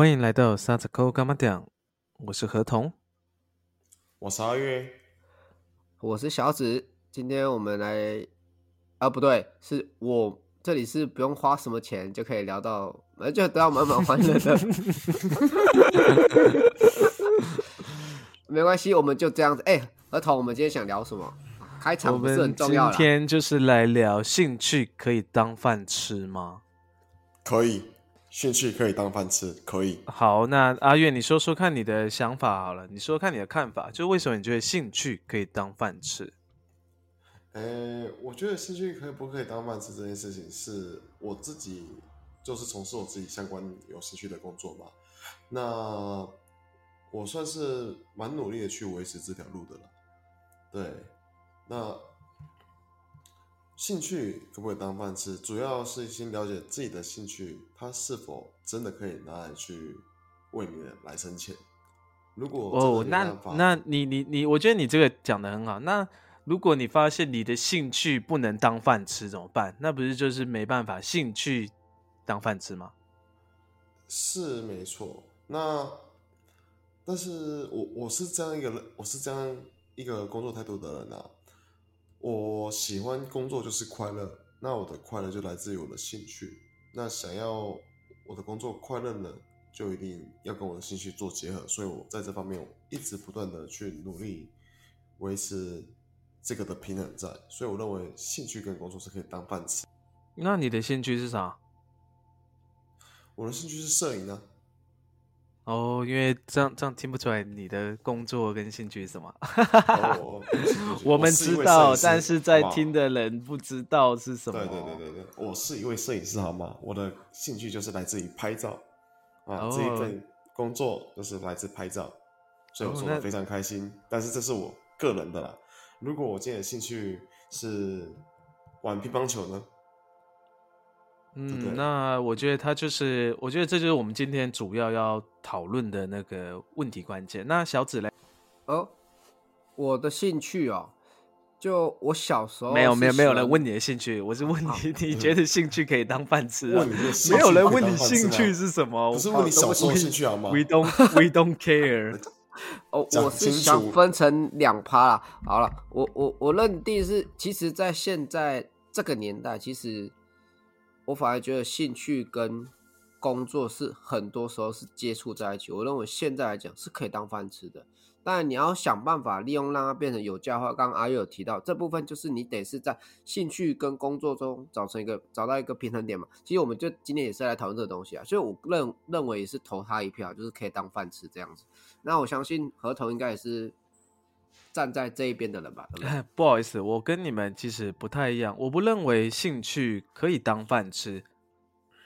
欢迎来到沙子沟干嘛讲，我是何童。我是阿月，我是小紫，今天我们来，啊不对，是我这里是不用花什么钱就可以聊到，呃就得到满满欢乐的，没关系，我们就这样子。哎、何童，我们今天想聊什么？开我场不是很重要今。天就是来聊兴趣可以当饭吃吗？可以，兴趣可以当饭吃，可以。好，那阿月，你说说看你的想法好了，你说说看你的看法，就为什么你觉得兴趣可以当饭吃？呃，我觉得兴趣可以不可以当饭吃这件事情，是我自己就是从事我自己相关有兴趣的工作嘛。那我算是蛮努力的去维持这条路的了。对，那兴趣可不可以当饭吃，主要是先了解自己的兴趣，它是否真的可以拿来去为你的来生钱。如果哦，那那你你你，我觉得你这个讲的很好。那如果你发现你的兴趣不能当饭吃怎么办？那不是就是没办法兴趣当饭吃吗？是没错，那但是我我是这样一个人，我是这样一个工作态度的人啊。我喜欢工作就是快乐，那我的快乐就来自于我的兴趣。那想要我的工作快乐呢，就一定要跟我的兴趣做结合。所以我在这方面我一直不断的去努力维持这个的平衡在。所以我认为兴趣跟工作是可以当饭吃。那你的兴趣是啥？我的兴趣是摄影呢、哦，因为这样这样听不出来你的工作跟兴趣是什么。哦我们知道，但是在听的人不知道是什么。对对对对对，我是一位摄影师，好吗？我的兴趣就是来自于拍照啊，哦这一份工作就是来自拍照，所以我哦那做的非常开心。但是这是我个人的啦。如果我今天的兴趣是玩乒乓球呢？嗯，那我觉得他就是，我觉得这就是我们今天主要要讨论的那个问题关键。那小紫嘞？哦，我的兴趣哦，就我小时候没有没有没有人问你的兴趣，我是问你，你觉得兴趣可以当饭吃啊没有人问你兴趣是什么不是问你小时候兴趣好吗？，We don't we don't care。哦，我是清想分成两趴啦。好了，我我我认定是，其实，在现在这个年代，其实我反而觉得兴趣跟工作是很多时候是接触在一起。我认为现在来讲是可以当饭吃的，但你要想办法利用让它变成有价化。刚刚阿月有提到这部分，就是你得是在兴趣跟工作中找成一个找到一个平衡点嘛。其实我们就今天也是来讨论这个东西啊，所以我认认为也是投他一票，就是可以当饭吃这样子。那我相信合同应该也是站在这一边的人吧，不对？不好意思，我跟你们其实不太一样。我不认为兴趣可以当饭吃。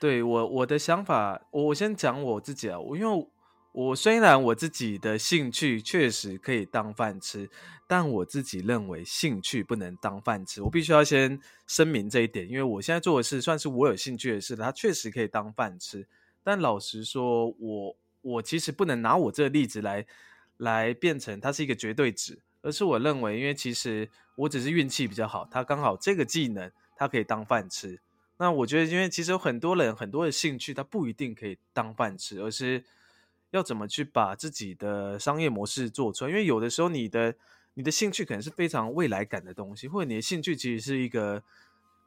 对我我的想法，我我先讲我自己啊。我因为我虽然我自己的兴趣确实可以当饭吃，但我自己认为兴趣不能当饭吃。我必须要先声明这一点，因为我现在做的事算是我有兴趣的事，它确实可以当饭吃。但老实说，我我其实不能拿我这个例子来来变成它是一个绝对值，而是我认为，因为其实我只是运气比较好，他刚好这个技能它可以当饭吃。那我觉得，因为其实有很多人很多的兴趣，它不一定可以当饭吃，而是要怎么去把自己的商业模式做出来。因为有的时候你的你的兴趣可能是非常未来感的东西，或者你的兴趣其实是一个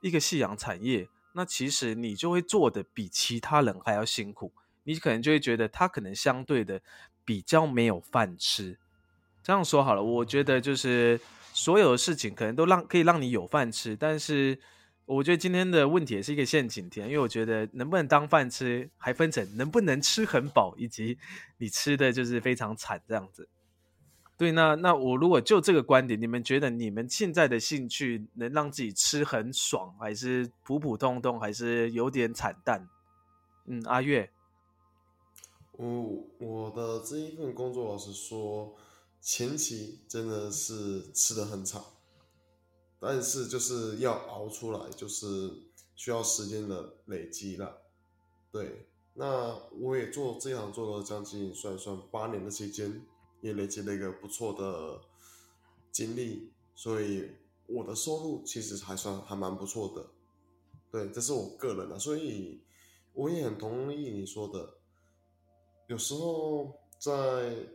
一个夕阳产业，那其实你就会做的比其他人还要辛苦，你可能就会觉得他可能相对的比较没有饭吃。这样说好了，我觉得就是所有的事情可能都让可以让你有饭吃，但是我觉得今天的问题也是一个陷阱题，因为我觉得能不能当饭吃，还分成能不能吃很饱，以及你吃的就是非常惨这样子。对，那那我如果就这个观点，你们觉得你们现在的兴趣能让自己吃很爽，还是普普通通，还是有点惨淡？嗯，阿月，我我的这一份工作，老实说，前期真的是吃的很惨，但是就是要熬出来，就是需要时间的累积了。对，那我也做这一行做了将近算算八年的期间，也累积了一个不错的经历，所以我的收入其实还算还蛮不错的。对，这是我个人的，所以我也很同意你说的，有时候在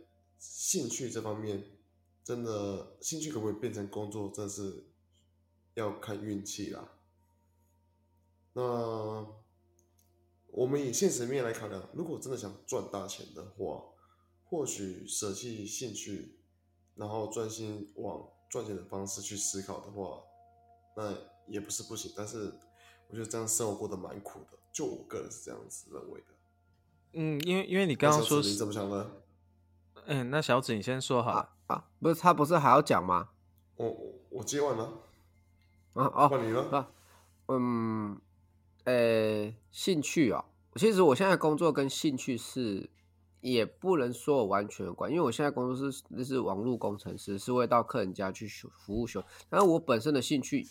兴趣这方面，真的兴趣可不可以变成工作，真是要看运气啦。那我们以现实面来考量，如果真的想赚大钱的话，或许舍弃兴趣，然后专心往赚钱的方式去思考的话，那也不是不行。但是我觉得这样生活过得蛮苦的，就我个人是这样子认为的。嗯，因为因为你刚刚说你怎么想的？嗯，那小紫你先说好了啊，不是他不是还要讲吗？我我我接完了啊哦，换你了啊，嗯。呃，兴趣啊，其实我现在工作跟兴趣是也不能说我完全有关，因为我现在工作是那是网络工程师，是会到客人家去修服务修。但是我本身的兴趣，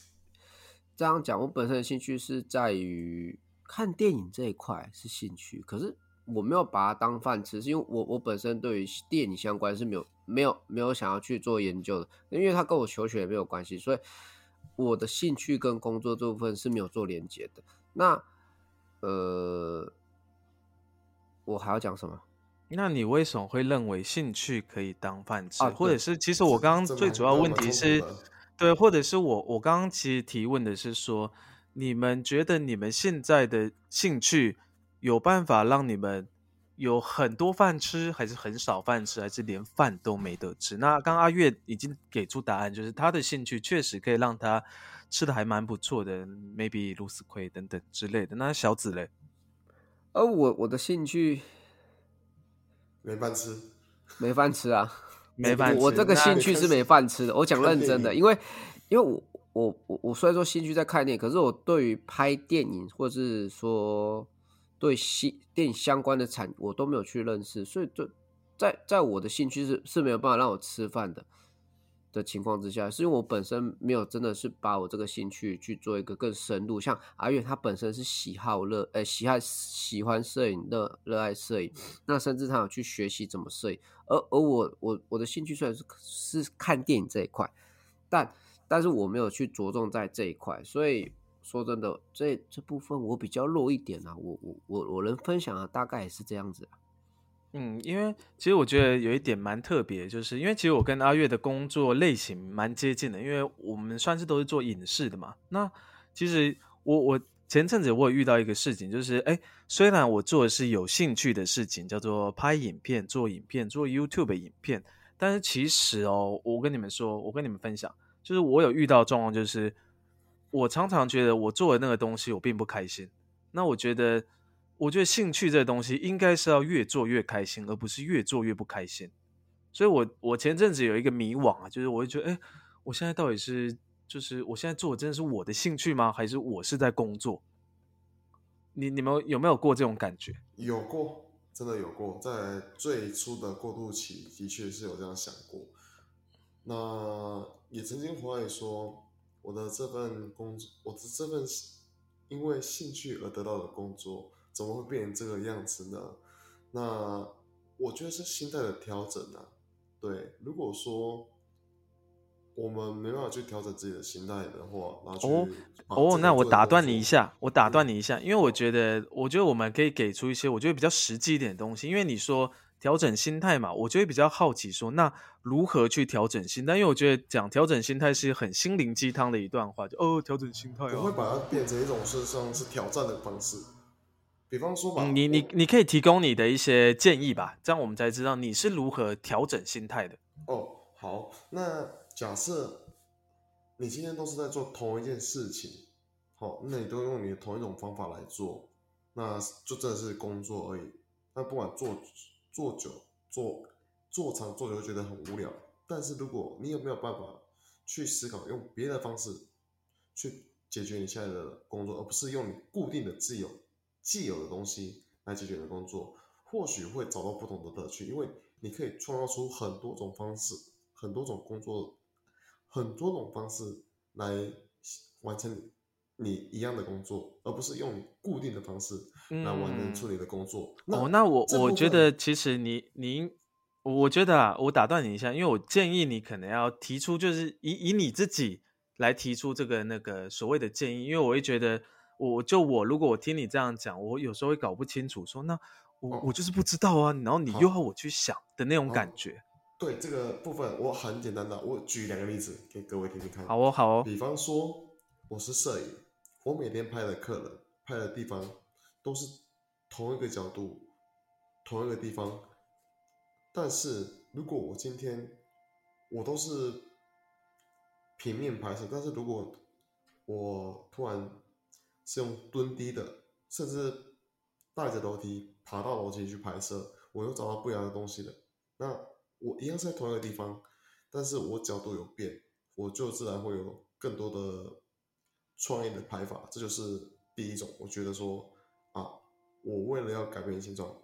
这样讲，我本身的兴趣是在于看电影这一块是兴趣，可是我没有把它当饭吃，是因为我我本身对于电影相关是没有没有没有想要去做研究的，因为它跟我求学也没有关系，所以我的兴趣跟工作这部分是没有做连接的。那，呃，我还要讲什么？那你为什么会认为兴趣可以当饭吃？啊或者是，其实我刚刚最主要问题是，对，或者是我我刚刚其实提问的是说，你们觉得你们现在的兴趣有办法让你们有很多饭吃，还是很少饭吃，还是连饭都没得吃？那刚阿月已经给出答案，就是他的兴趣确实可以让他。吃的还蛮不错的，maybe 露丝葵等等之类的。那小紫嘞？呃，我我的兴趣没饭吃，没饭吃啊，没饭。我这个兴趣是没饭吃的。我讲认真的，因为因为我我我我虽然说兴趣在看电影，可是我对于拍电影或者是说对新电影相关的产，我都没有去认识，所以就在在我的兴趣是是没有办法让我吃饭的。的情况之下，是因为我本身没有真的是把我这个兴趣去做一个更深入。像阿月他本身是喜好热，呃，喜爱喜欢摄影，热热爱摄影，那甚至他有去学习怎么摄影。而而我我我的兴趣虽然是是看电影这一块，但但是我没有去着重在这一块，所以说真的，这这部分我比较弱一点啊。我我我我能分享的大概也是这样子。嗯，因为其实我觉得有一点蛮特别，就是因为其实我跟阿月的工作类型蛮接近的，因为我们算是都是做影视的嘛。那其实我我前阵子我有遇到一个事情，就是哎，虽然我做的是有兴趣的事情，叫做拍影片、做影片、做 YouTube 影片，但是其实哦，我跟你们说，我跟你们分享，就是我有遇到状况，就是我常常觉得我做的那个东西我并不开心。那我觉得。我觉得兴趣这个东西应该是要越做越开心，而不是越做越不开心。所以，我我前阵子有一个迷惘啊，就是我会觉得，哎，我现在到底是，就是我现在做的真的是我的兴趣吗？还是我是在工作？你你们有没有过这种感觉？有过，真的有过，在最初的过渡期，的确是有这样想过。那也曾经怀疑说，我的这份工作，我的这份因为兴趣而得到的工作。怎么会变成这个样子呢？那我觉得是心态的调整啊。对，如果说我们没办法去调整自己的心态的话，然后哦哦，那我打断你一下，我打断你一下，因为我觉得，我觉得我们可以给出一些我觉得比较实际一点的东西。因为你说调整心态嘛，我就会比较好奇，说那如何去调整心态？因为我觉得讲调整心态是很心灵鸡汤的一段话，就哦，调整心态，我会把它变成一种是像是挑战的方式。比方说吧，你你你可以提供你的一些建议吧，这样我们才知道你是如何调整心态的。哦，好，那假设你今天都是在做同一件事情，好，那你都用你的同一种方法来做，那就真的是工作而已。那不管做做久做做长做久，会觉得很无聊。但是如果你有没有办法去思考，用别的方式去解决你现在的工作，而不是用你固定的自由。既有的东西来解决你的工作，或许会找到不同的乐趣，因为你可以创造出很多种方式、很多种工作、很多种方式来完成你一样的工作，而不是用固定的方式来完成处理的工作。哦，那我我觉得其实你你，我觉得啊，我打断你一下，因为我建议你可能要提出，就是以以你自己来提出这个那个所谓的建议，因为我会觉得。我就我如果我听你这样讲，我有时候会搞不清楚，说那我、哦我就是不知道啊，然后你又要我去想的那种感好觉。对这个部分，我很简单的，我举两个例子给各位听听看。好哦，好哦，比方说，我是摄影，我每天拍的客人、拍的地方都是同一个角度、同一个地方。但是如果我今天我都是平面拍摄，但是如果我突然是用蹲低的，甚至带着楼梯爬到楼梯去拍摄，我又找到不一样的东西了。那我一样是在同一个地方，但是我角度有变，我就自然会有更多的创意的拍法。这就是第一种，我觉得说啊，我为了要改变现状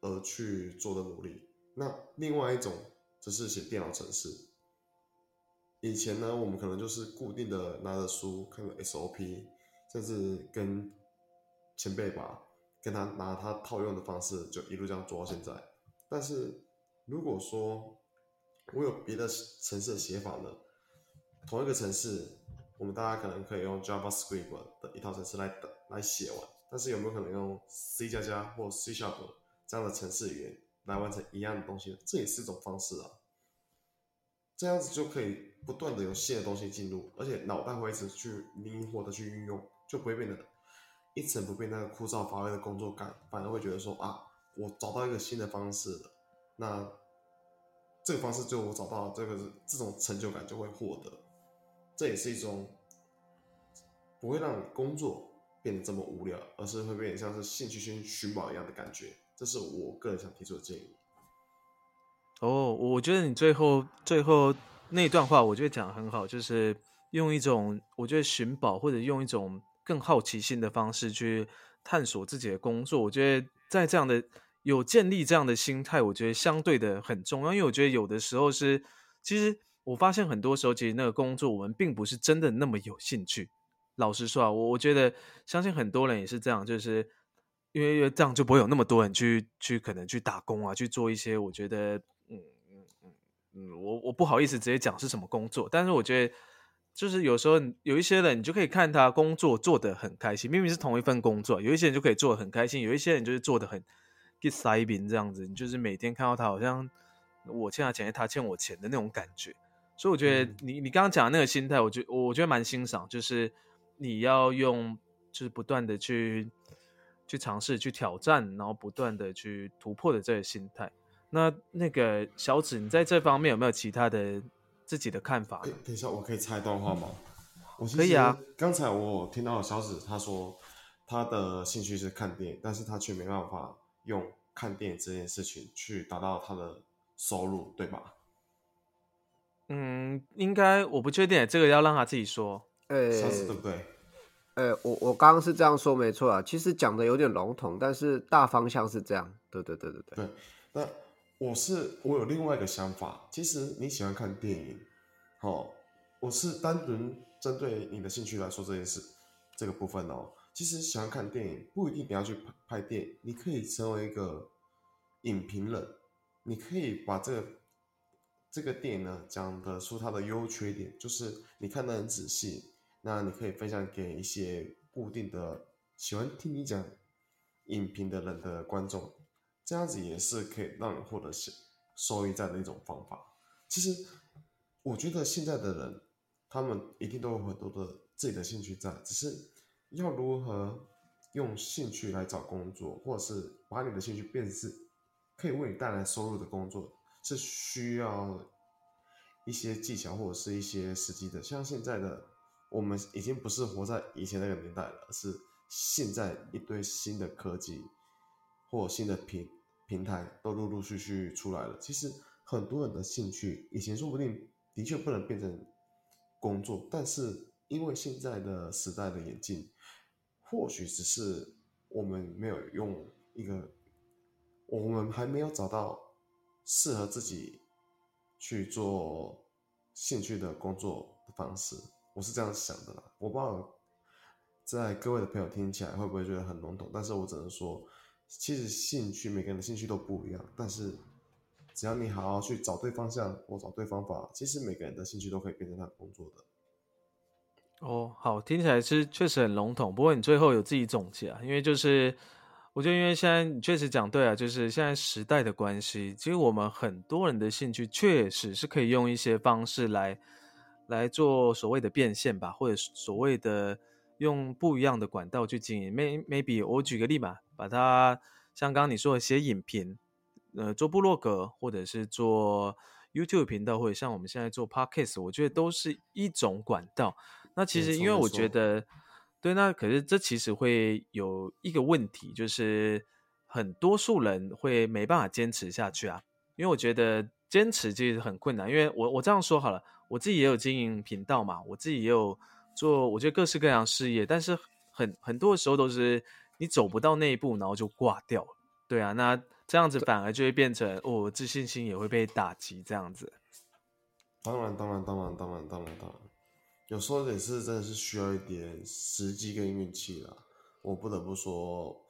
而去做的努力。那另外一种则是写电脑程式。以前呢，我们可能就是固定的拿着书看个 SOP，甚至跟前辈吧，跟他拿他套用的方式，就一路这样做到现在。但是如果说我有别的城市的写法呢，同一个城市，我们大家可能可以用 JavaScript 的一套程式来来写完，但是有没有可能用 C 加加或 C 这样的程式语言来完成一样的东西？这也是一种方式啊。这样子就可以不断的有新的东西进入，而且脑袋会一直去灵活的去运用，就不会变得一成不变那个枯燥乏味的工作感，反而会觉得说啊，我找到一个新的方式了，那这个方式就我找到这个这种成就感就会获得，这也是一种不会让你工作变得这么无聊，而是会变得像是兴趣去寻宝一样的感觉，这是我个人想提出的建议。哦，我觉得你最后最后那段话，我觉得讲的很好，就是用一种我觉得寻宝或者用一种更好奇心的方式去探索自己的工作。我觉得在这样的有建立这样的心态，我觉得相对的很重要，因为我觉得有的时候是，其实我发现很多时候，其实那个工作我们并不是真的那么有兴趣。老实说啊，我我觉得相信很多人也是这样，就是因为因为这样就不会有那么多人去去可能去打工啊，去做一些我觉得嗯嗯嗯嗯，我我不好意思直接讲是什么工作，但是我觉得就是有时候有一些人你就可以看他工作做得很开心，明明是同一份工作，有一些人就可以做得很开心，有一些人就是做得很 get 塞宾这样子，你就是每天看到他好像我欠他钱，他欠我钱的那种感觉。所以我觉得嗯你你刚刚讲的那个心态，我觉我觉得蛮欣赏，就是你要用就是不断的去去尝试、去挑战，然后不断的去突破的这个心态。那那个小紫，你在这方面有没有其他的自己的看法等一下，我可以插一段话吗？我可以啊刚才我听到小紫她说，她的兴趣是看电影，但是她却没办法用看电影这件事情去达到她的收入，对吧？嗯，应该我不确定，这个要让他自己说。呃，小紫对不对？呃，我我刚刚是这样说没错啊，其实讲的有点笼统，但是大方向是这样。对对对对对。对，那我是我有另外一个想法，其实你喜欢看电影，哦，我是单纯针对你的兴趣来说这件事这个部分哦。其实喜欢看电影不一定你要去拍拍电影，你可以成为一个影评人，你可以把这个这个电影呢讲得出它的优缺点，就是你看得很仔细，那你可以分享给一些固定的喜欢听你讲影评的人的观众，这样子也是可以让你获得收收益在的一种方法。其实我觉得现在的人，他们一定都有很多的自己的兴趣在，只是要如何用兴趣来找工作，或者是把你的兴趣变是可以为你带来收入的工作，是需要一些技巧或者是一些时机的。像现在的我们已经不是活在以前那个年代了，是现在一堆新的科技或新的平平台都陆陆续续出来了。其实很多人的兴趣以前说不定的确不能变成工作，但是因为现在的时代的演进，或许只是我们没有用一个，我们还没有找到适合自己去做兴趣的工作的方式。我是这样想的啦，我不知道在各位的朋友听起来会不会觉得很笼统，但是我只能说，其实兴趣每个人的兴趣都不一样，但是只要你好好去找对方向或找对方法，其实每个人的兴趣都可以变成他的工作的。哦，好，听起来是确实很笼统。不过你最后有自己总结啊，因为就是我觉得，因为现在你确实讲对啊，就是现在时代的关系，其实我们很多人的兴趣确实是可以用一些方式来来做所谓的变现吧，或者所谓的用不一样的管道去经营。may maybe 我举个例吧，把它像刚刚你说的写影评，呃，做部落格，或者是做 YouTube 频道，或者像我们现在做 Podcast，我觉得都是一种管道。那其实，因为我觉得，对，那可是这其实会有一个问题，就是很多数人会没办法坚持下去啊。因为我觉得坚持其实很困难。因为我我这样说好了，我自己也有经营频道嘛，我自己也有做，我觉得各式各样事业，但是很很多的时候都是你走不到那一步，然后就挂掉了。对啊，那这样子反而就会变成哦，自信心也会被打击，这样子。当然，当然，当然，当然，当然，当然。有时候也是真的是需要一点时机跟运气啦，我不得不说，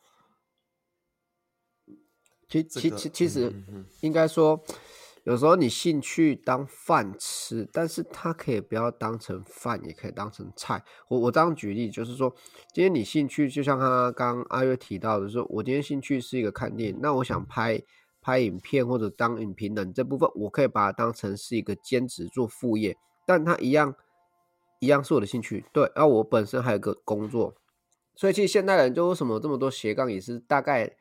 其其其其实应该说，有时候你兴趣当饭吃，但是它可以不要当成饭，也可以当成菜。我我这样举例，就是说，今天你兴趣就像他刚阿月提到的，说我今天兴趣是一个看电影，那我想拍拍影片或者当影评人这部分，我可以把它当成是一个兼职做副业，但它一样。一样是我的兴趣，对。然后我本身还有个工作，所以其实现代人就为什么这么多斜杠，也是大概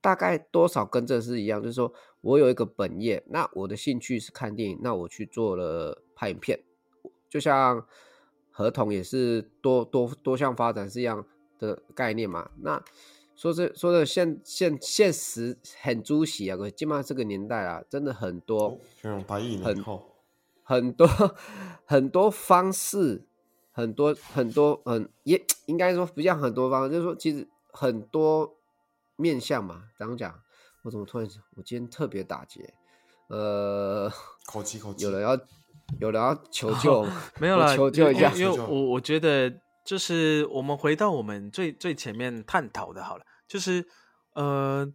大概多少跟这是一样，就是说我有一个本业，那我的兴趣是看电影，那我去做了拍影片，就像合同也是多多多项发展是一样的概念嘛。那说这说的现现现实很猪喜啊，基本上这个年代啊，真的很多很很很多 很多方式，很多很多很也应该说不像很多方，就是说其实很多面相嘛。这样讲，我怎么突然我今天特别打结？呃，口气口气，有人要有人要求救，没有了，求救一下。因为我我觉得就是我们回到我们最最前面探讨的，好了，就是呃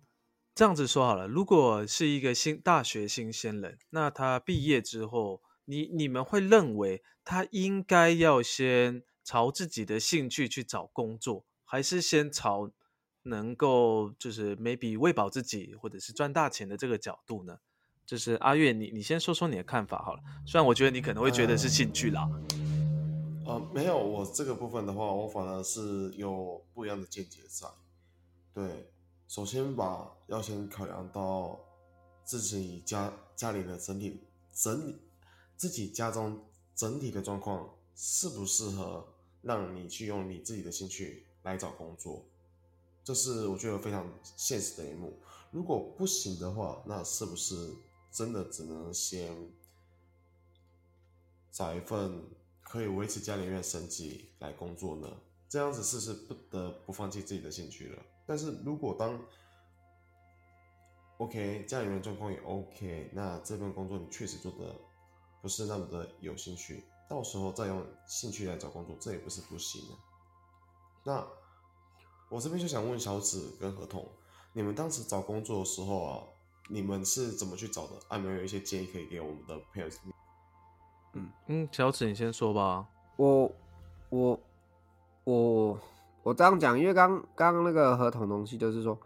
这样子说好了。如果是一个新大学新鲜人，那他毕业之后。你你们会认为他应该要先朝自己的兴趣去找工作，还是先朝能够就是 maybe 喂饱自己或者是赚大钱的这个角度呢？就是阿月，你你先说说你的看法好了。虽然我觉得你可能会觉得是兴趣啦。呃，没有，我这个部分的话，我反而是有不一样的见解在。对，首先把要先考量到自己家家里的整体整理。自己家中整体的状况适不适合让你去用你自己的兴趣来找工作，这是我觉得非常现实的一幕。如果不行的话，那是不是真的只能先找一份可以维持家里面生计来工作呢？这样子是不是不得不放弃自己的兴趣了？但是如果当 OK 家里面状况也 OK，那这份工作你确实做得。不是那么的有兴趣，到时候再用兴趣来找工作，这也不是不行的。那我这边就想问小紫跟合同，你们当时找工作的时候啊，你们是怎么去找的？有没有一些建议可以给我们的朋友？嗯嗯，小紫你先说吧。我我我我这样讲，因为刚刚刚那个合同东西就是说。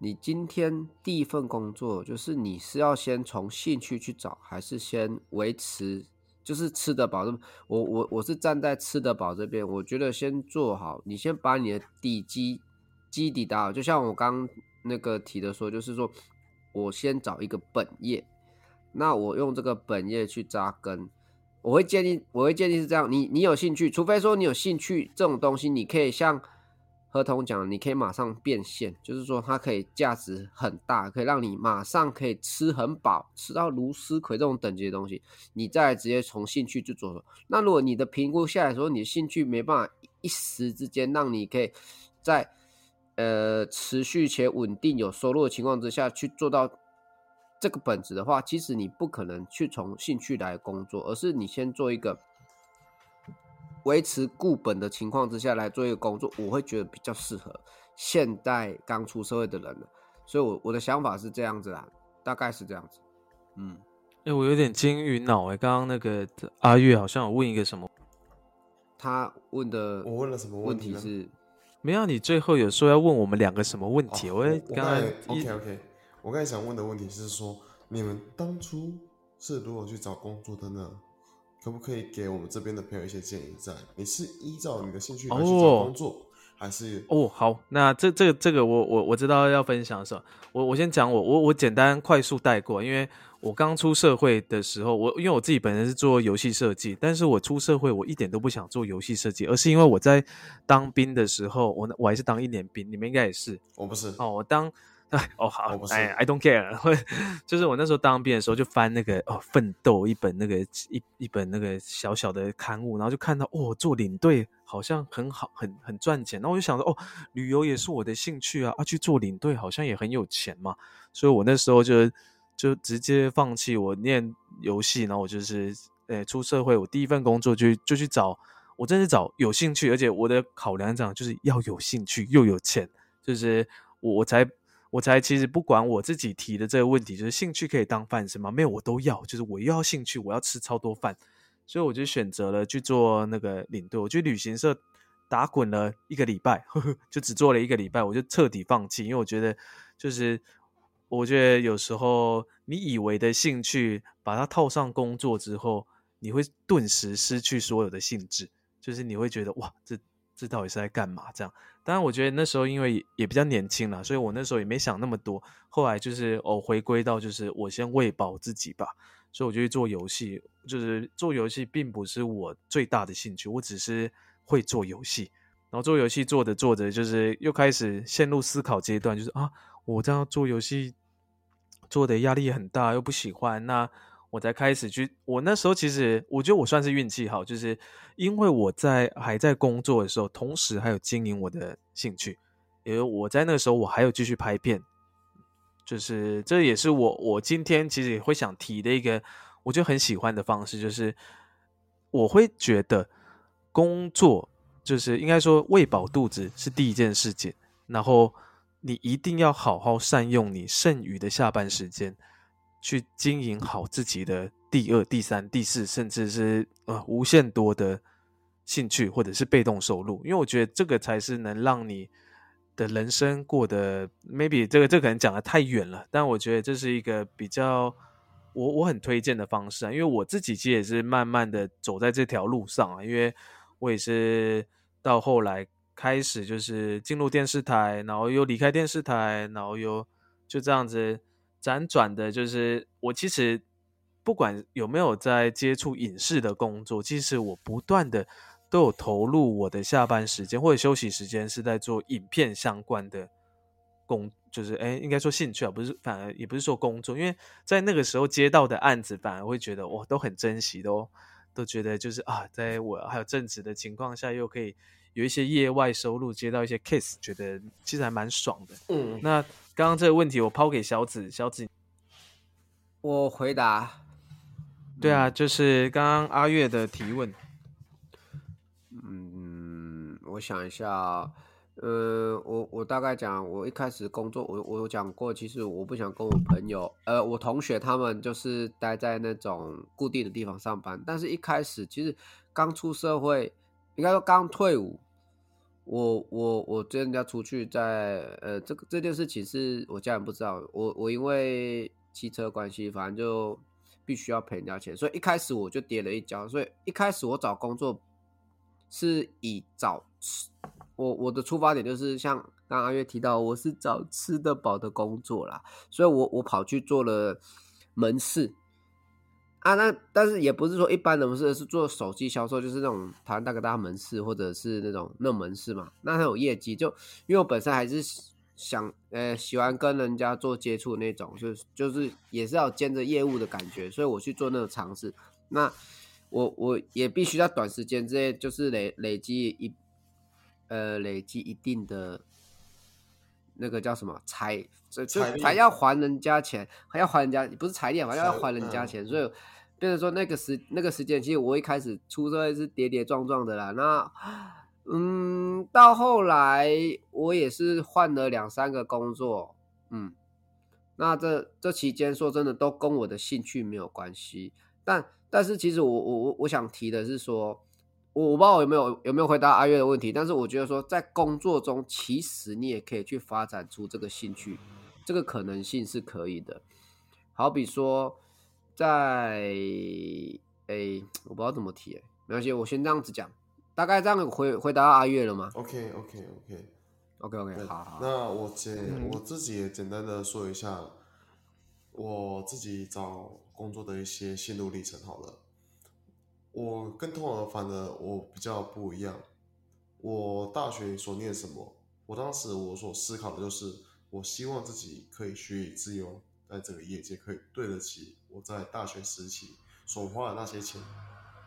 你今天第一份工作，就是你是要先从兴趣去找，还是先维持，就是吃得饱？我我我是站在吃得饱这边，我觉得先做好，你先把你的底基基底打好。就像我刚那个提的说，就是说我先找一个本业，那我用这个本业去扎根。我会建议，我会建议是这样，你你有兴趣，除非说你有兴趣这种东西，你可以像。合同讲，你可以马上变现，就是说它可以价值很大，可以让你马上可以吃很饱，吃到如斯葵这种等级的东西，你再直接从兴趣去做。那如果你的评估下来说，你的兴趣没办法一时之间让你可以在呃持续且稳定有收入的情况之下去做到这个本子的话，其实你不可能去从兴趣来工作，而是你先做一个。维持固本的情况之下来做一个工作，我会觉得比较适合现代刚出社会的人所以，我我的想法是这样子啦，大概是这样子。嗯，哎，我有点金鱼脑哎，刚刚那个阿月好像有问一个什么？他问的我问了什么问问题是，没有，你最后有说要问我们两个什么问题？哦我我刚才刚刚一 OK OK，我刚才想问的问题是说，你们当初是如何去找工作的呢？可不可以给我们这边的朋友一些建议在？你是依照你的兴趣来去找哦工作，还是哦，好，那这这个这个我我我知道要分享什么，我我先讲我我我简单快速带过，因为我刚出社会的时候，我因为我自己本身是做游戏设计，但是我出社会我一点都不想做游戏设计，而是因为我在当兵的时候，我我还是当一年兵，你们应该也是我不是？哦，我当。哎哦好我不，是哎，I don't care，就是我那时候当兵的时候就翻那个哦奋斗一本那个一一本那个小小的刊物，然后就看到哦做领队好像很好很很赚钱，然后我就想说哦旅游也是我的兴趣啊，啊去做领队好像也很有钱嘛，所以我那时候就就直接放弃我念游戏，然后我就是呃出社会，我第一份工作就就去找，我真是找有兴趣，而且我的考量讲就是要有兴趣又有钱，就是我我才。我才其实不管我自己提的这个问题，就是兴趣可以当饭吃吗？没有，我都要，就是我又要兴趣，我要吃超多饭，所以我就选择了去做那个领队。我去旅行社打滚了一个礼拜，呵呵，就只做了一个礼拜，我就彻底放弃，因为我觉得就是我觉得有时候你以为的兴趣，把它套上工作之后，你会顿时失去所有的兴致，就是你会觉得哇，这这到底是在干嘛？这样。当然，我觉得那时候因为也比较年轻了，所以我那时候也没想那么多。后来就是哦，回归到就是我先喂饱自己吧，所以我就去做游戏。就是做游戏并不是我最大的兴趣，我只是会做游戏。然后做游戏做着做着，就是又开始陷入思考阶段，就是啊，我这样做游戏做的压力很大，又不喜欢，那我才开始去。我那时候其实我觉得我算是运气好，就是因为我在还在工作的时候，同时还有经营我的兴趣，因为我在那时候我还有继续拍片，就是这也是我我今天其实也会想提的一个我就很喜欢的方式，就是我会觉得工作就是应该说喂饱肚子是第一件事情，然后你一定要好好善用你剩余的下班时间，去经营好自己的第二、第三、第四，甚至是呃无限多的兴趣或者是被动收入，因为我觉得这个才是能让你的人生过得 maybe 这个这可能讲的太远了，但我觉得这是一个比较我我很推荐的方式啊，因为我自己其实也是慢慢的走在这条路上啊，因为我也是到后来开始就是进入电视台，然后又离开电视台，然后又就这样子辗转的，就是我其实不管有没有在接触影视的工作，其实我不断的都有投入我的下班时间或者休息时间是在做影片相关的工，就是哎，应该说兴趣啊，不是，反而也不是说工作，因为在那个时候接到的案子，反而会觉得哇，都很珍惜，都都觉得就是啊，在我还有正职的情况下，又可以有一些业外收入，接到一些 case，觉得其实还蛮爽的。嗯，那刚刚这个问题我抛给小紫，小紫，我回答，对啊，就是刚刚阿月的提问，嗯，我想一下啊，呃，我我大概讲，我一开始工作，我我有讲过，其实我不想跟我朋友，呃，我同学他们就是待在那种固定的地方上班，但是一开始其实刚出社会，应该说刚退伍，我我我跟人家出去在，呃，这个这件事情是我家人不知道，我我因为汽车关系，反正就必须要赔人家钱，所以一开始我就跌了一跤，所以一开始我找工作是以找吃，我我的出发点就是像刚刚阿月提到，我是找吃得饱的工作啦，所以我我跑去做了门市啊，那但是也不是说一般的门市，是做手机销售，就是那种台湾大哥大门市或者是那种那种门市嘛，那它有业绩，就因为我本身还是想呃喜欢跟人家做接触那种，就是就是也是要兼着业务的感觉，所以我去做那种尝试，那。我我也必须在短时间之内，就是累累积一，呃，累积一定的那个叫什么财，就就还要还人家钱，还要还人家，不是财力，还要财还人家嗯钱，所以变成说那个时那个时间，其实我一开始出社会是跌跌撞撞的啦。那嗯，到后来我也是换了两三个工作，嗯，那这这期间说真的都跟我的兴趣没有关系，但但是其实我我我我想提的是说，我我不知道我有没有有没有回答阿月的问题，但是我觉得说在工作中，其实你也可以去发展出这个兴趣，这个可能性是可以的。好比说在诶，我不知道怎么提，没关系，我先这样子讲，大概这样回回答阿月了吗？OK OK OK OK OK，好好。那我简我自己也简单的说一下我自己找工作的一些心路历程好了。我跟同而反的我比较不一样。我大学所念什么？我当时我所思考的就是，我希望自己可以学以致用，在这个业界可以对得起我在大学时期所花的那些钱，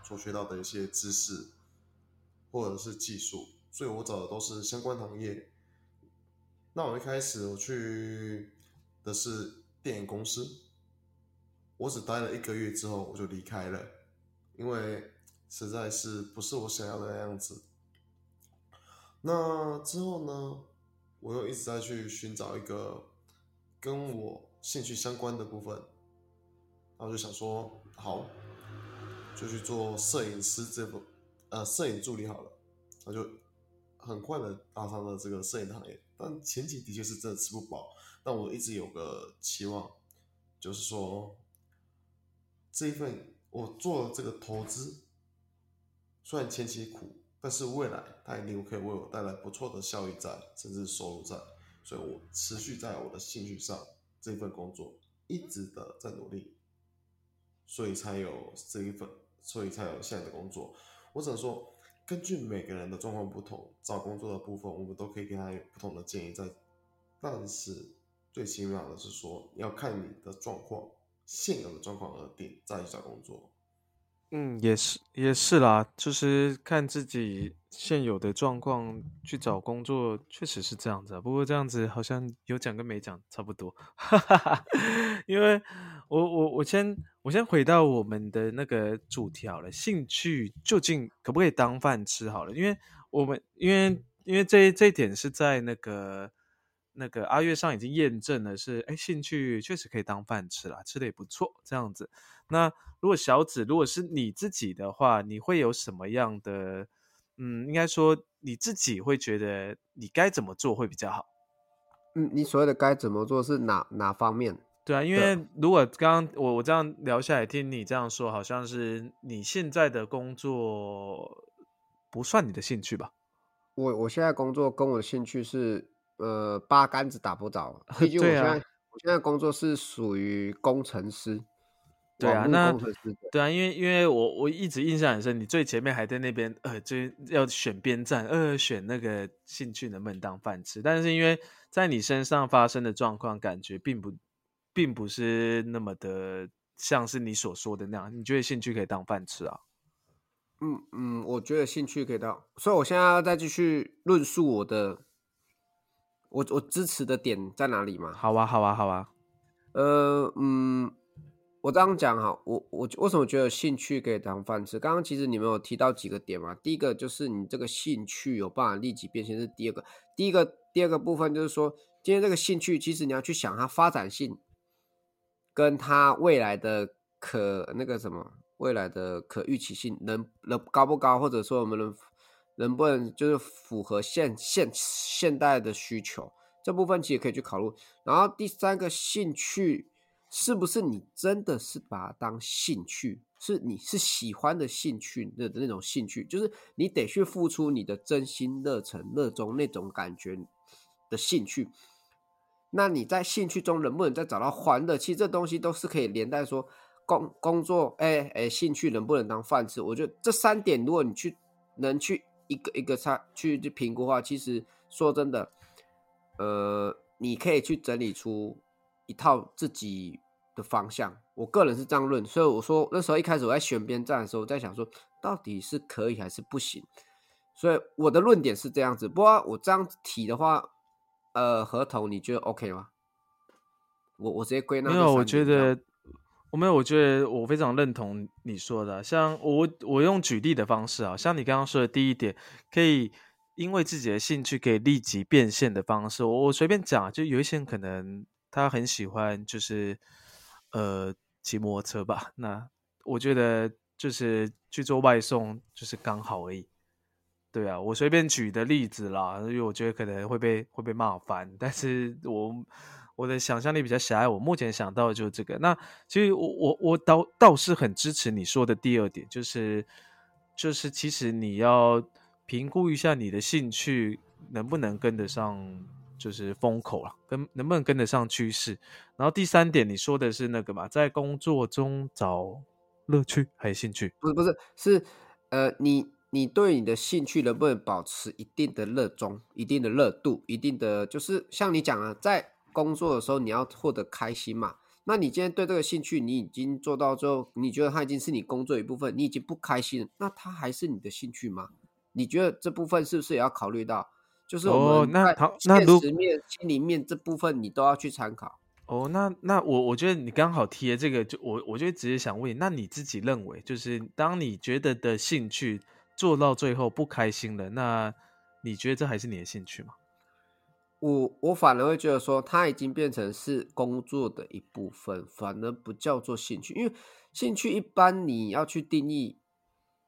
所学到的一些知识或者是技术。所以我找的都是相关行业。那我一开始我去的是电影公司，我只待了一个月之后我就离开了。因为实在是不是我想要的样子。那之后呢，我又一直在去寻找一个跟我兴趣相关的部分，然后就想说，好，就去做摄影师这部，呃，摄影助理好了。那就很快的踏上了这个摄影行业。但前期的确是真的吃不饱，但我一直有个期望，就是说这一份。我做了这个投资，虽然前期苦，但是未来它一定可以为我带来不错的效益在，甚至收入在，所以我持续在我的兴趣上这份工作一直的在努力，所以才有这一份，所以才有现在的工作。我只能说，根据每个人的状况不同，找工作的部分我们都可以给他有不同的建议在，但是最起码的是说，要看你的状况。现有的状况而定，再去找工作。嗯，也是，也是啦，就是看自己现有的状况去找工作，确实是这样子。不过这样子好像有讲跟没讲差不多，哈哈哈因为我我我先我先回到我们的那个主题好了，兴趣究竟可不可以当饭吃？好了，因为我们因为因为这这一点是在那个。那个阿月上已经验证了，是哎，兴趣确实可以当饭吃啦，吃的也不错，这样子。那如果小紫，如果是你自己的话，你会有什么样的？嗯，应该说你自己会觉得你该怎么做会比较好？嗯，你所谓的该怎么做是哪哪方面？对啊，因为如果刚刚我我这样聊下来，听你这样说，好像是你现在的工作不算你的兴趣吧？我我现在工作跟我的兴趣是。呃，八竿子打不着。毕 竟我现在我现在工作是属于工程师。对啊，那对啊，因为因为我我一直印象很深，你最前面还在那边呃，就要选边站，呃，选那个兴趣能不能当饭吃。但是因为在你身上发生的状况，感觉并不并不是那么的像是你所说的那样。你觉得兴趣可以当饭吃啊？嗯嗯，我觉得兴趣可以当，所以我现在要再继续论述我的。我我支持的点在哪里嘛？好啊，好啊，好啊。呃，嗯，我这样讲哈，我我为什么觉得兴趣可以当饭吃？刚刚其实你们有提到几个点嘛？第一个就是你这个兴趣有办法立即变现，是第二个。第一个第二个部分就是说，今天这个兴趣其实你要去想它发展性，跟它未来的可那个什么未来的可预期性能能高不高，或者说我们能。能不能就是符合现现现代的需求？这部分其实可以去考虑。然后第三个兴趣，是不是你真的是把它当兴趣？是你是喜欢的兴趣的那种兴趣，就是你得去付出你的真心、热忱、热衷那种感觉的兴趣。那你在兴趣中能不能再找到欢乐？其实这东西都是可以连带说工工作，哎哎，兴趣能不能当饭吃？我觉得这三点，如果你去能去。一个一个差去去评估的话，其实说真的，呃，你可以去整理出一套自己的方向。我个人是这样论，所以我说那时候一开始我在选边站的时候，我在想说到底是可以还是不行。所以我的论点是这样子。不过我这样提的话，呃，合同你觉得 OK 吗？我我直接归纳。没有，我觉得。我没有，我觉得我非常认同你说的。像我，我用举例的方式啊，像你刚刚说的第一点，可以因为自己的兴趣可以立即变现的方式。我我随便讲，就有一些人可能他很喜欢，就是呃骑摩托车吧。那我觉得就是去做外送，就是刚好而已。对啊，我随便举的例子啦，因为我觉得可能会被会被骂翻，但是我我的想象力比较狭隘，我目前想到的就是这个。那其实我我我倒倒是很支持你说的第二点，就是就是其实你要评估一下你的兴趣能不能跟得上，就是风口了，跟能不能跟得上趋势。然后第三点，你说的是那个嘛，在工作中找乐趣还有兴趣？不是不是是呃你。你对你的兴趣能不能保持一定的热衷、一定的热度、一定的就是像你讲啊，在工作的时候你要获得开心嘛？那你今天对这个兴趣你已经做到之后，你觉得它已经是你工作一部分，你已经不开心了，那它还是你的兴趣吗？你觉得这部分是不是也要考虑到？就是我们在现实面、心里面这部分你都要去参考。哦，那那我我觉得你刚好贴这个，就我我就直接想问你，那你自己认为，就是当你觉得的兴趣。做到最后不开心了，那你觉得这还是你的兴趣吗？我我反而会觉得说，它已经变成是工作的一部分，反而不叫做兴趣。因为兴趣一般你要去定义，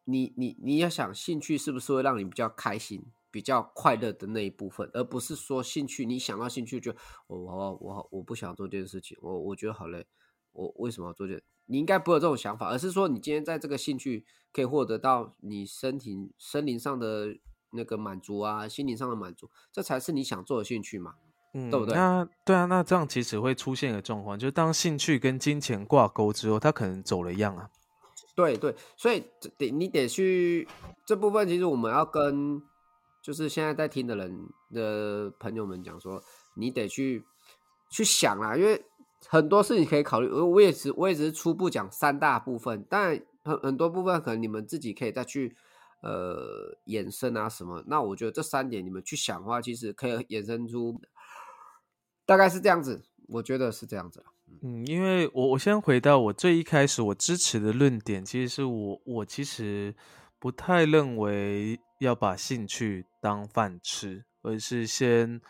你你你要想兴趣是不是会让你比较开心、比较快乐的那一部分，而不是说兴趣你想到兴趣就我我我我不想做这件事情，我我觉得好累，我为什么要做这？你应该不会有这种想法，而是说你今天在这个兴趣可以获得到你身体、身灵上的那个满足啊，心灵上的满足，这才是你想做的兴趣嘛，嗯，对不对？那对啊，那这样其实会出现一个状况，就是当兴趣跟金钱挂钩之后，他可能走了一样啊。对对，所以得你得去这部分，其实我们要跟就是现在在听的人的朋友们讲说，你得去去想啊，因为。很多事情可以考虑，我我也只我也只是初步讲三大部分，但很很多部分可能你们自己可以再去呃衍生啊什么。那我觉得这三点你们去想的话，其实可以衍生出大概是这样子，我觉得是这样子。嗯，因为我我先回到我最一开始我支持的论点，其实是我我其实不太认为要把兴趣当饭吃，而是先。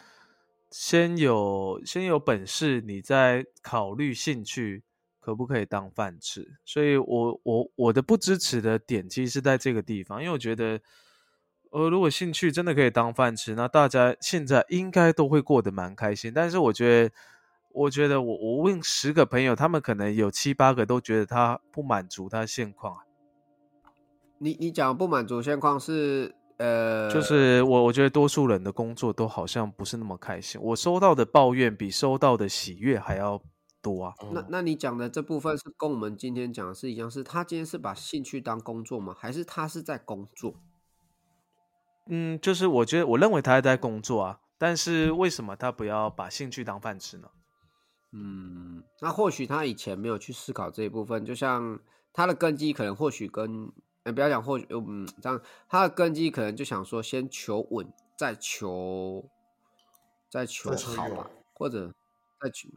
先有先有本事，你再考虑兴趣可不可以当饭吃。所以，我我我的不支持的点其实是在这个地方，因为我觉得，呃，如果兴趣真的可以当饭吃，那大家现在应该都会过得蛮开心。但是，我觉得，我觉得我我问十个朋友，他们可能有七八个都觉得他不满足他现况啊。你你讲不满足现况是？呃，就是我，我觉得多数人的工作都好像不是那么开心。我收到的抱怨比收到的喜悦还要多啊。那那你讲的这部分是跟我们今天讲的是一样，是他今天是把兴趣当工作吗？还是他是在工作？嗯，就是我觉得我认为他在工作啊，但是为什么他不要把兴趣当饭吃呢？嗯，那或许他以前没有去思考这一部分，就像他的根基可能或许跟。哎，不要讲或许，嗯，这样他的根基可能就想说，先求稳，再求，再求好吧，或者再求，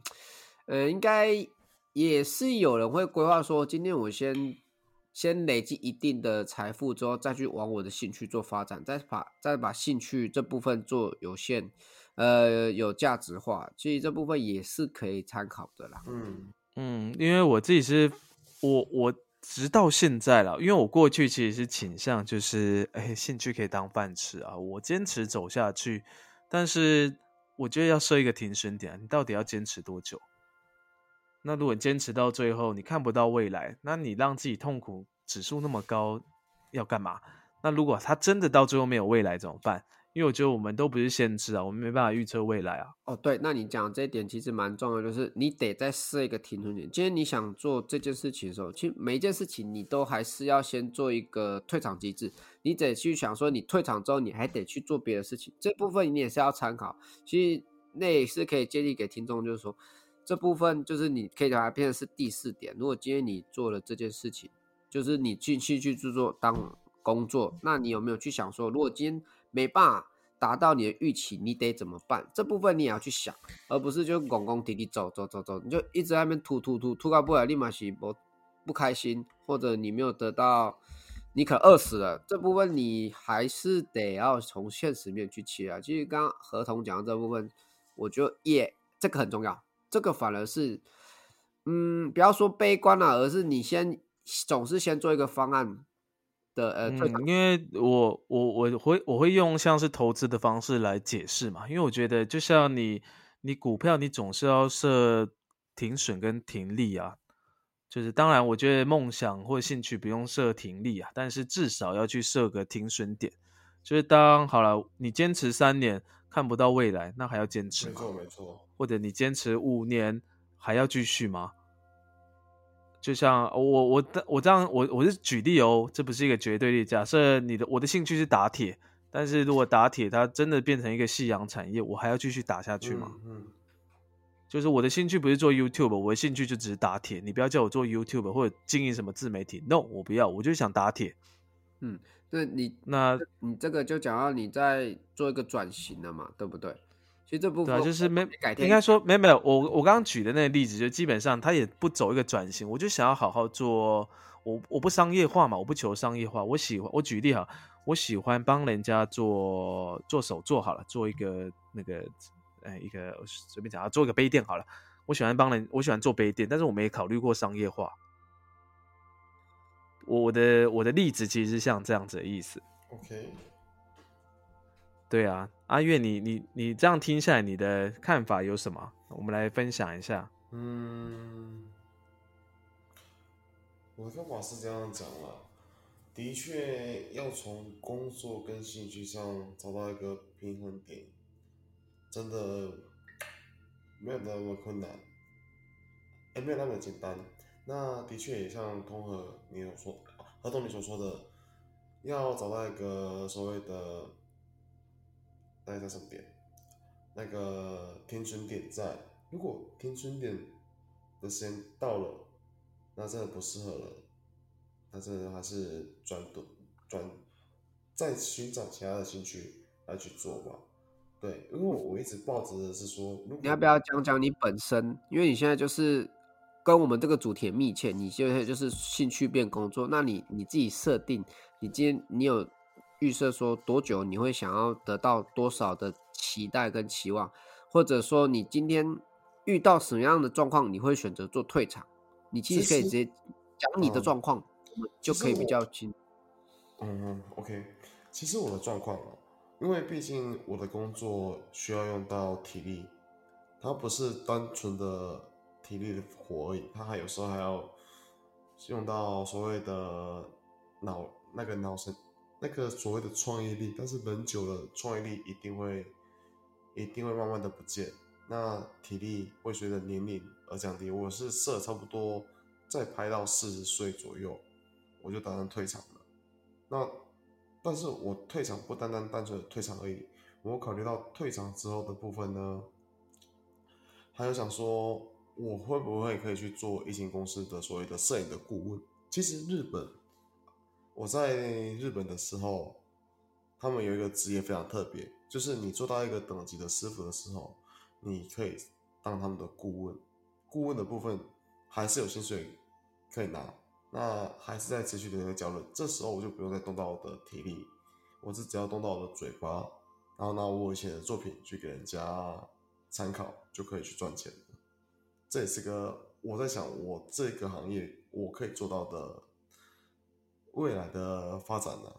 呃，应该也是有人会规划说，今天我先先累积一定的财富之后，再去往我的兴趣做发展，再把再把兴趣这部分做有限，呃，有价值化，其实这部分也是可以参考的啦。嗯嗯，因为我自己是，我我。直到现在了，因为我过去其实是倾向就是，哎，兴趣可以当饭吃啊，我坚持走下去。但是我觉得要设一个停损点，你到底要坚持多久？那如果坚持到最后你看不到未来，那你让自己痛苦指数那么高，要干嘛？那如果他真的到最后没有未来怎么办？因为我觉得我们都不是先知啊，我们没办法预测未来啊。哦，对，那你讲这一点其实蛮重要，就是你得再设一个停损点。今天你想做这件事情的时候，其实每一件事情你都还是要先做一个退场机制。你得去想说，你退场之后，你还得去做别的事情。这部分你也是要参考。其实那也是可以建议给听众，就是说这部分就是你可以把它变成是第四点。如果今天你做了这件事情，就是你进去去制作当工作，那你有没有去想说，如果今天没办法达到你的预期，你得怎么办？这部分你也要去想，而不是就拱拱提提走走走走，你就一直在那边突突突突到不了，立马是不不开心，或者你没有得到，你可饿死了。这部分你还是得要从现实面去切啊。其实刚刚合同讲的这部分，我觉得也这个很重要，这个反而是，嗯，不要说悲观了，而是你先。总是先做一个方案的呃，嗯，因为我我我会我会用像是投资的方式来解释嘛，因为我觉得就像你你股票你总是要设停损跟停利啊，就是当然我觉得梦想或兴趣不用设停利啊，但是至少要去设个停损点，就是当好了你坚持三年看不到未来，那还要坚持没错没错，或者你坚持五年还要继续吗？就像我我我这样我我是举例哦，这不是一个绝对例。假设你的我的兴趣是打铁，但是如果打铁它真的变成一个夕阳产业，我还要继续打下去吗？嗯，就是我的兴趣不是做 YouTube，我的兴趣就只是打铁。你不要叫我做 YouTube 或者经营什么自媒体，No，我不要，我就想打铁。嗯，对你那你这个就讲到你在做一个转型了嘛，对不对？其实这部分就是没改天应该说没没有我我刚刚举的那个例子，就基本上他也不走一个转型，我就想要好好做，我我不商业化嘛，我不求商业化，我喜欢我举例哈，我喜欢帮人家做做手做好了，做一个那个呃一个随便讲啊，做一个杯垫好了，我喜欢帮人，我喜欢做杯垫，但是我没考虑过商业化。我的我的例子其实是像这样子的意思。OK，对啊，阿月，你你你这样听下来，你的看法有什么？我们来分享一下。嗯，我的看法是这样讲啦，的确要从工作跟兴趣上找到一个平衡点，真的没有那么困难，也没有那么简单。那的确也像通和你有说，合同你所说的，要找到一个所谓的那个叫什么点，那个停损点在。如果停损点的时间到了，那真的不适合了，那真的还是转动转再寻找其他的兴趣来去做吧。对，因为我一直抱着的是说，你要不要讲讲你本身？因为你现在就是跟我们这个主题很密切，你现在就是兴趣变工作，那你你自己设定，你今天你有预设说多久你会想要得到多少的期待跟期望，或者说你今天遇到什么样的状况，你会选择做退场？你其实可以直接讲你的嗯状况，就可以比较清。嗯嗯，OK。其实我的状况啊，因为毕竟我的工作需要用到体力，它不是单纯的体力的活而已，他还有时候还要用到所谓的脑那个脑神那个所谓的创意力，但是人久了，创意力一定会一定会慢慢的不见，那体力会随着年龄而降低。我是设差不多再拍到四十岁左右，我就打算退场了。那但是我退场不单单单纯的退场而已，我考虑到退场之后的部分呢，还有想说我会不会可以去做一间公司的所谓的摄影的顾问。其实日本，我在日本的时候，他们有一个职业非常特别，就是你做到一个等级的师傅的时候，你可以当他们的顾问。顾问的部分还是有薪水可以拿，那还是在持续的在交流。这时候我就不用再动到我的体力，我是只要动到我的嘴巴，然后拿我以前的作品去给人家参考，就可以去赚钱。这也是个我在想，我这个行业我可以做到的未来的发展呢、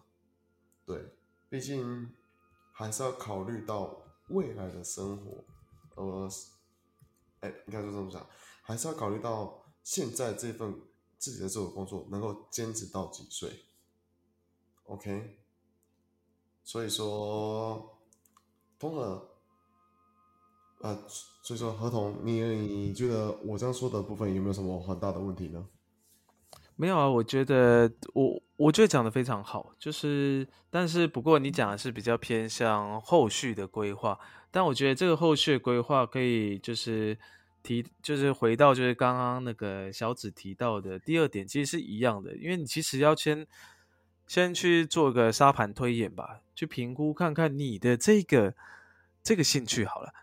对，毕竟还是要考虑到未来的生活，呃，哎，应该说这么讲，还是要考虑到现在这份自己的这个工作能够坚持到几岁，OK？所以说，通了，呃，所以说合同，你你觉得我这样说的部分有没有什么很大的问题呢？没有啊，我觉得我我觉得讲的非常好，就是但是不过你讲的是比较偏向后续的规划，但我觉得这个后续规划可以就是提就是回到就是刚刚那个小紫提到的第二点，其实是一样的，因为你其实要先先去做个沙盘推演吧，去评估看看你的这个这个兴趣好了，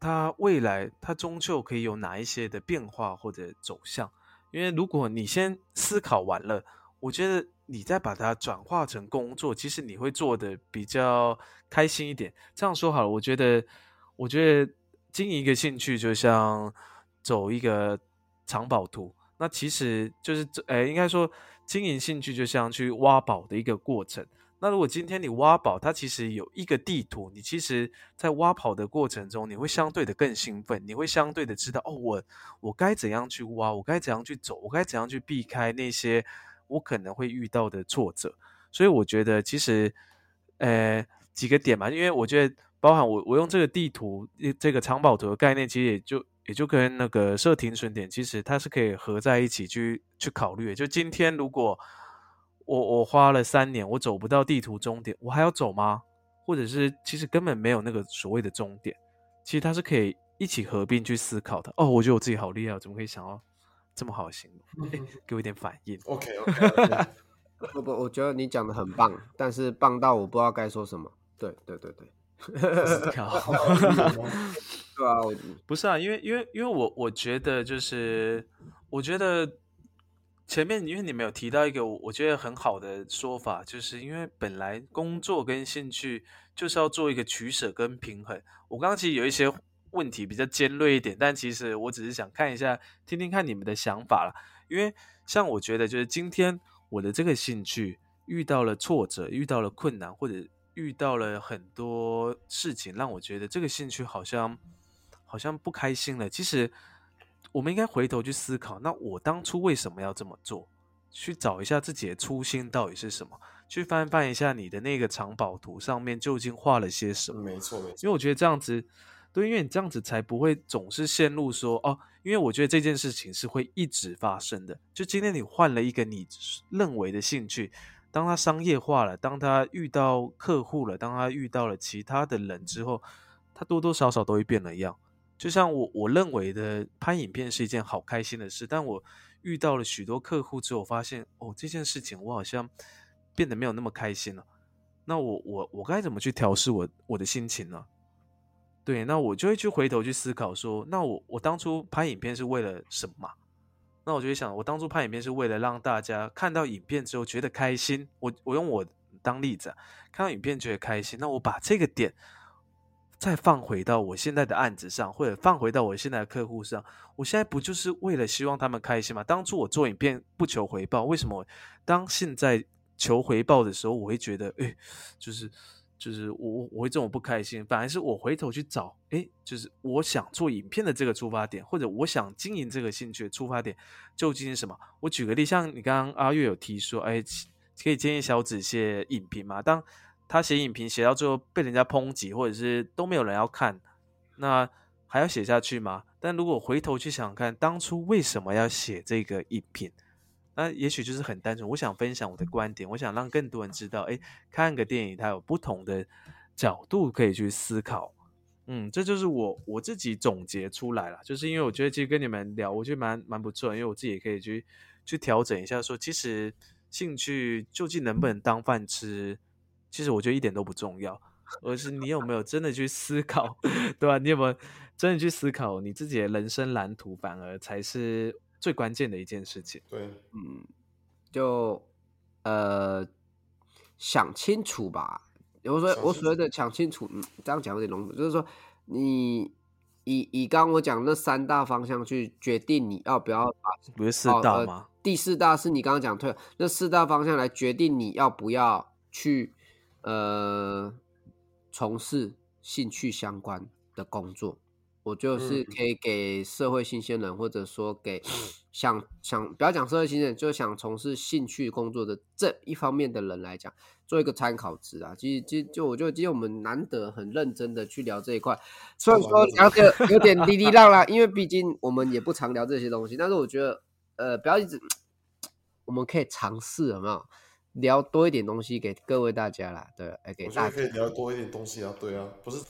它未来它终究可以有哪一些的变化或者走向。因为如果你先思考完了，我觉得你再把它转化成工作，其实你会做的比较开心一点。这样说好了，我觉得，我觉得经营一个兴趣就像走一个藏宝图，那其实就是这，哎，应该说经营兴趣就像去挖宝的一个过程。那如果今天你挖宝，它其实有一个地图，你其实在挖宝的过程中，你会相对的更兴奋，你会相对的知道，哦，我我该怎样去挖，我该怎样去走，我该怎样去避开那些我可能会遇到的挫折。所以我觉得其实，呃，几个点嘛，因为我觉得包含我我用这个地图这个藏宝图的概念，其实也就也就跟那个设停损点，其实它是可以合在一起去去考虑。就今天如果。我我花了三年，我走不到地图终点，我还要走吗？或者是其实根本没有那个所谓的终点，其实它是可以一起合并去思考的。哦，我觉得我自己好厉害，怎么可以想到这么好的形容？给我一点反应。OK OK。不不，我觉得你讲的很棒，但是棒到我不知道该说什么。对对对对。思考。对啊，不是啊，因为因为因为我我觉得就是我觉得。前面因为你们有提到一个我觉得很好的说法，就是因为本来工作跟兴趣就是要做一个取舍跟平衡。我刚刚其实有一些问题比较尖锐一点，但其实我只是想看一下，听听看你们的想法了。因为像我觉得，就是今天我的这个兴趣遇到了挫折，遇到了困难，或者遇到了很多事情，让我觉得这个兴趣好像好像不开心了。其实。我们应该回头去思考，那我当初为什么要这么做？去找一下自己的初心到底是什么？去翻翻一下你的那个藏宝图上面究竟画了些什么？没错，没错。因为我觉得这样子，对，因为你这样子才不会总是陷入说哦，因为我觉得这件事情是会一直发生的。就今天你换了一个你认为的兴趣，当他商业化了，当他遇到客户了，当他遇到了其他的人之后，他多多少少都会变了样。就像我我认为的拍影片是一件好开心的事，但我遇到了许多客户之后，发现哦这件事情我好像变得没有那么开心了。那我我我该怎么去调试我我的心情呢？对，那我就会去回头去思考说，那我我当初拍影片是为了什么？那我就会想，我当初拍影片是为了让大家看到影片之后觉得开心。我我用我当例子，看到影片觉得开心，那我把这个点。再放回到我现在的案子上，或者放回到我现在的客户上，我现在不就是为了希望他们开心吗？当初我做影片不求回报，为什么当现在求回报的时候，我会觉得，哎，就是就是我我会这种不开心？反而是我回头去找，哎，就是我想做影片的这个出发点，或者我想经营这个兴趣的出发点究竟是什么？我举个例，像你刚刚阿月有提说，哎，可以建议小紫写影评吗？当他写影评写到最后被人家抨击，或者是都没有人要看，那还要写下去吗？但如果回头去想看，当初为什么要写这个影评？那也许就是很单纯，我想分享我的观点，我想让更多人知道，哎，看个电影它有不同的角度可以去思考。嗯，这就是我我自己总结出来了，就是因为我觉得其实跟你们聊，我觉得蛮蛮不错，因为我自己也可以去去调整一下，说其实兴趣究竟能不能当饭吃？其实我觉得一点都不重要，而是你有没有真的去思考，对吧？你有没有真的去思考你自己的人生蓝图，反而才是最关键的一件事情。对，嗯，就呃想清楚吧。我说我所谓的想清楚，嗯，这样讲有点笼统，就是说你以以刚我讲那三大方向去决定你要不要把，不是四大吗？第四大是你刚刚讲退，那四大方向来决定你要不要去。呃，从事兴趣相关的工作，我就是可以给社会新鲜人，或者说给 想想不要讲社会新鲜人，就想从事兴趣工作的这一方面的人来讲，做一个参考值啊。其实，其实就我觉得今天我们难得很认真的去聊这一块，虽然说聊的有点滴滴浪啦，因为毕竟我们也不常聊这些东西，但是我觉得，呃，不要一直，我们可以尝试，有没有？聊多一点东西给各位大家啦，对，哎，给大家。可以聊多一点东西啊，对啊，不是，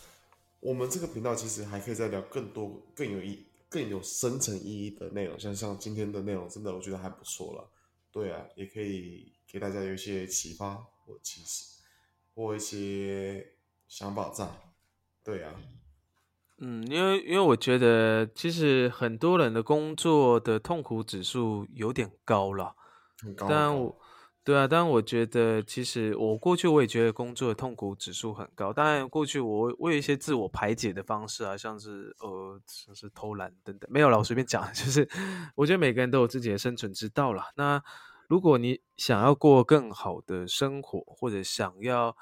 我们这个频道其实还可以再聊更多更有意、更有深层意义的内容，像像今天的内容，真的我觉得还不错了，对啊，也可以给大家有一些启发或启示，或一些想法在，对啊，嗯，因为因为我觉得其实很多人的工作的痛苦指数有点高了，很高，但我。对啊，但我觉得其实我过去我也觉得工作的痛苦指数很高。当然，过去我我有一些自我排解的方式啊，像是呃，像是偷懒等等，没有了，我随便讲。就是我觉得每个人都有自己的生存之道了。那如果你想要过更好的生活，或者想要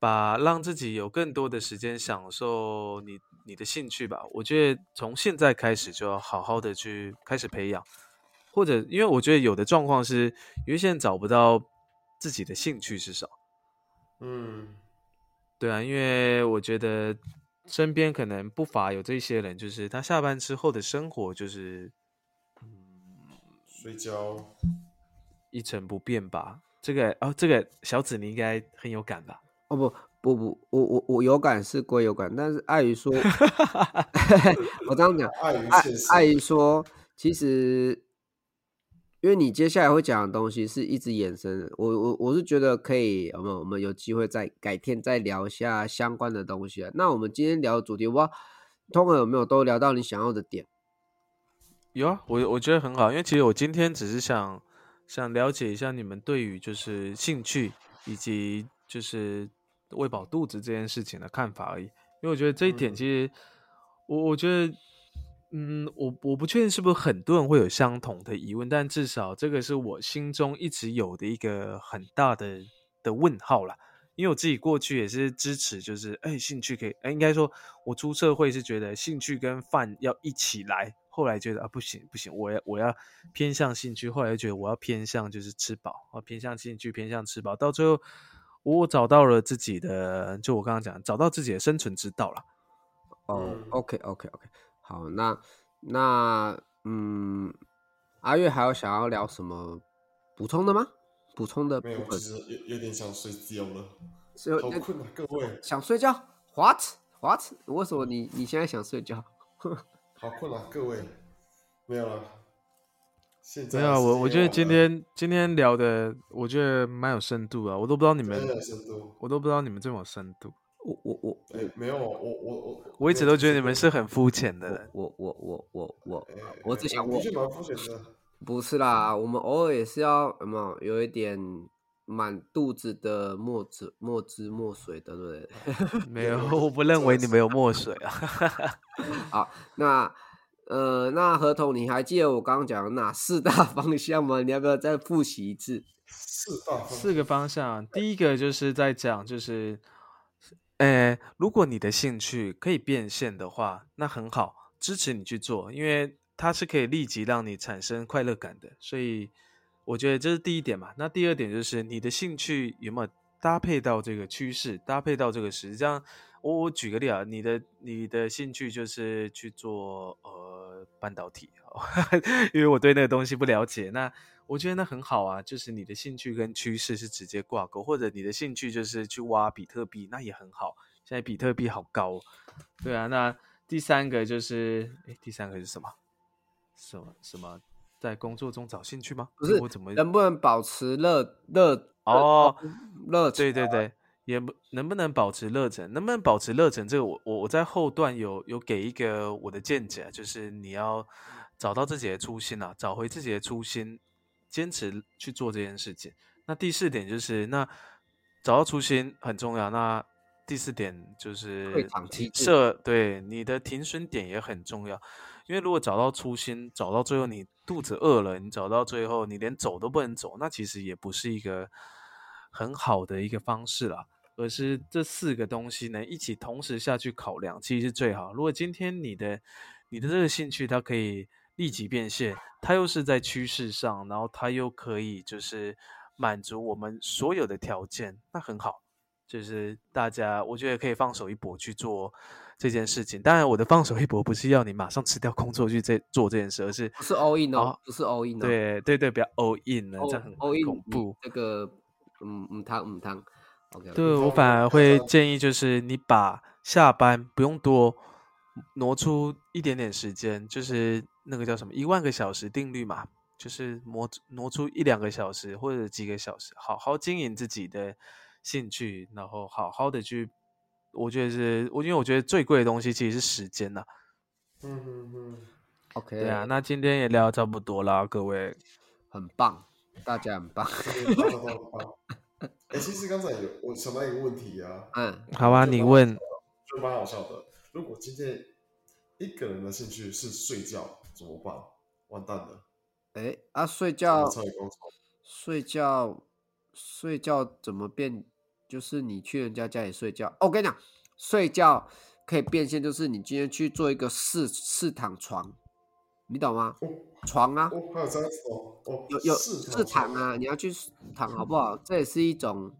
把让自己有更多的时间享受你你的兴趣吧，我觉得从现在开始就要好好的去开始培养。或者，因为我觉得有的状况是，有一些人找不到自己的兴趣是什么。嗯，对啊，因为我觉得身边可能不乏有这些人，就是他下班之后的生活就是，嗯，睡觉，一成不变吧。这个哦，这个小紫你应该很有感吧？哦不不不，我我我有感是归有感，但是碍于说，我这样讲，碍于碍于说，其实。因为你接下来会讲的东西是一直延伸的，我我我是觉得可以，我们？我们有机会再改天再聊一下相关的东西啊。那我们今天聊的主题，我通常有没有都聊到你想要的点？有啊，我我觉得很好，因为其实我今天只是想想了解一下你们对于就是兴趣以及就是喂饱肚子这件事情的看法而已。因为我觉得这一点其实，我我觉得。嗯，我我不确定是不是很多人会有相同的疑问，但至少这个是我心中一直有的一个很大的的问号啦。因为我自己过去也是支持，就是哎，兴趣可以，哎，应该说我出社会是觉得兴趣跟饭要一起来，后来觉得啊不行不行，我要我要偏向兴趣，后来又觉得我要偏向就是吃饱啊，偏向兴趣偏向吃饱，到最后我找到了自己的，就我刚刚讲，找到自己的生存之道了。哦，OK OK OK。好，那那嗯，阿月还有想要聊什么补充的吗？补充的没有，其实有有点想睡觉了，好困啊，各位想睡觉？What What？为什么你你现在想睡觉？好困啊，各位没有了。现在没有，我我觉得今天今天聊的，我觉得蛮有深度啊，我都不知道你们，我都不知道你们这么有深度。我我我哎，没有我我我我一直都觉得你们是很肤浅的人。我我我我我我只想我是蛮肤浅的。不是啦，我们偶尔也是要什么有一点满肚子的墨汁墨汁墨水的，对不对？没有，我不认为你没有墨水啊。好，那呃，那合同你还记得我刚刚讲的哪四大方向吗？你要不要再复习一次？四大四个方向，第一个就是在讲就是。呃，如果你的兴趣可以变现的话，那很好，支持你去做，因为它是可以立即让你产生快乐感的。所以我觉得这是第一点嘛。那第二点就是你的兴趣有没有搭配到这个趋势，搭配到这个时。这样，我我举个例啊，你的你的兴趣就是去做呃半导体，因为我对那个东西不了解。那我觉得那很好啊，就是你的兴趣跟趋势是直接挂钩，或者你的兴趣就是去挖比特币，那也很好。现在比特币好高，对啊。那第三个就是，哎，第三个是什么？什么什么？在工作中找兴趣吗？不是，我怎么能不能保持乐乐哦乐？对对对，也不能不能保持热忱？能不能保持热忱？这个我我我在后段有有给一个我的见解，就是你要找到自己的初心啊，找回自己的初心。坚持去做这件事情。那第四点就是，那找到初心很重要。那第四点就是设对你的停损点也很重要。因为如果找到初心，找到最后你肚子饿了，你找到最后你连走都不能走，那其实也不是一个很好的一个方式啦。而是这四个东西能一起同时下去考量，其实是最好。如果今天你的你的这个兴趣它可以。立即变现，它又是在趋势上，然后它又可以就是满足我们所有的条件，那很好。就是大家，我觉得可以放手一搏去做这件事情。当然，我的放手一搏不是要你马上辞掉工作去这做这件事，而是不是 all in 哦，不是 all in 哦。对对对，不要 all in 了，这样很恐怖。那个嗯嗯汤嗯汤，OK。对我反而会建议，就是你把下班不用多挪出一点点时间，就是。那个叫什么一万个小时定律嘛，就是挪挪出一两个小时或者几个小时，好好经营自己的兴趣，然后好好的去，我觉得是我因为我觉得最贵的东西其实是时间呐。嗯嗯嗯，OK，对啊，那今天也聊差不多啦，各位，很棒。大家很棒。哎，其实刚才有我想到一个问题啊，嗯，好啊，你问，就蛮好笑的。如果今天一个人的兴趣是睡觉，怎么办？完蛋了，哎啊，睡怎觉？睡觉睡觉怎么变？就是你去人家家里睡觉。哦，我跟你讲，睡觉可以变现，就是你今天去做一个四四躺床，你懂吗？哦床啊，哦，还有这样子哦，哦，有有四试躺啊，你要去躺好不好？这也是一种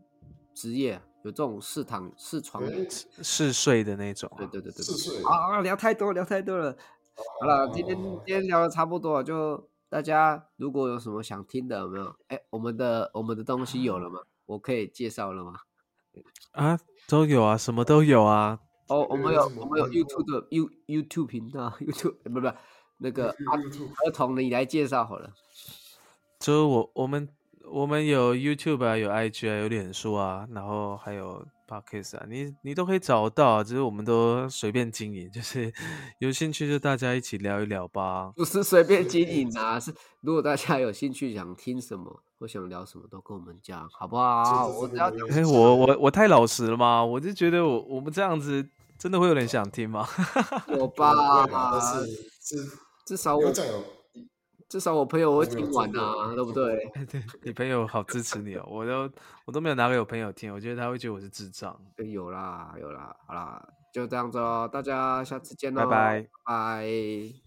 职业，有这种试躺试床的。哎，嗜睡的那种啊。对对对对对。四岁啊，聊太多，聊太多了。好了，今天今天聊的差不多了，就大家如果有什么想听的，有没有？哎，我们的我们的东西有了吗？我可以介绍了吗？啊，都有啊，什么都有啊。哦，我们有我们有 YouTube 的 You YouTube 频道，YouTube 呃不不那个儿童的，你来介绍好了。就我我们我们有 YouTube 啊，有 IG 啊，有脸书啊，然后还有 Podcast 啊，你你都可以找到啊，只是我们都随便经营，就是有兴趣就大家一起聊一聊吧。不是随便经营啊，是如果大家有兴趣想听什么或想聊什么，都跟我们讲，好不好？我只要讲哎，我我我太老实了吗？我就觉得我我们这样子真的会有人想听吗？有不会吧？至少我至少我朋友会我没有听完做过啊，对不对？对你朋友好支持你哦，我都我都没有拿给我朋友听，我觉得他会觉得我是智障。哎有啦有啦，好啦，就这样子喽，大家下次见喽，拜拜拜。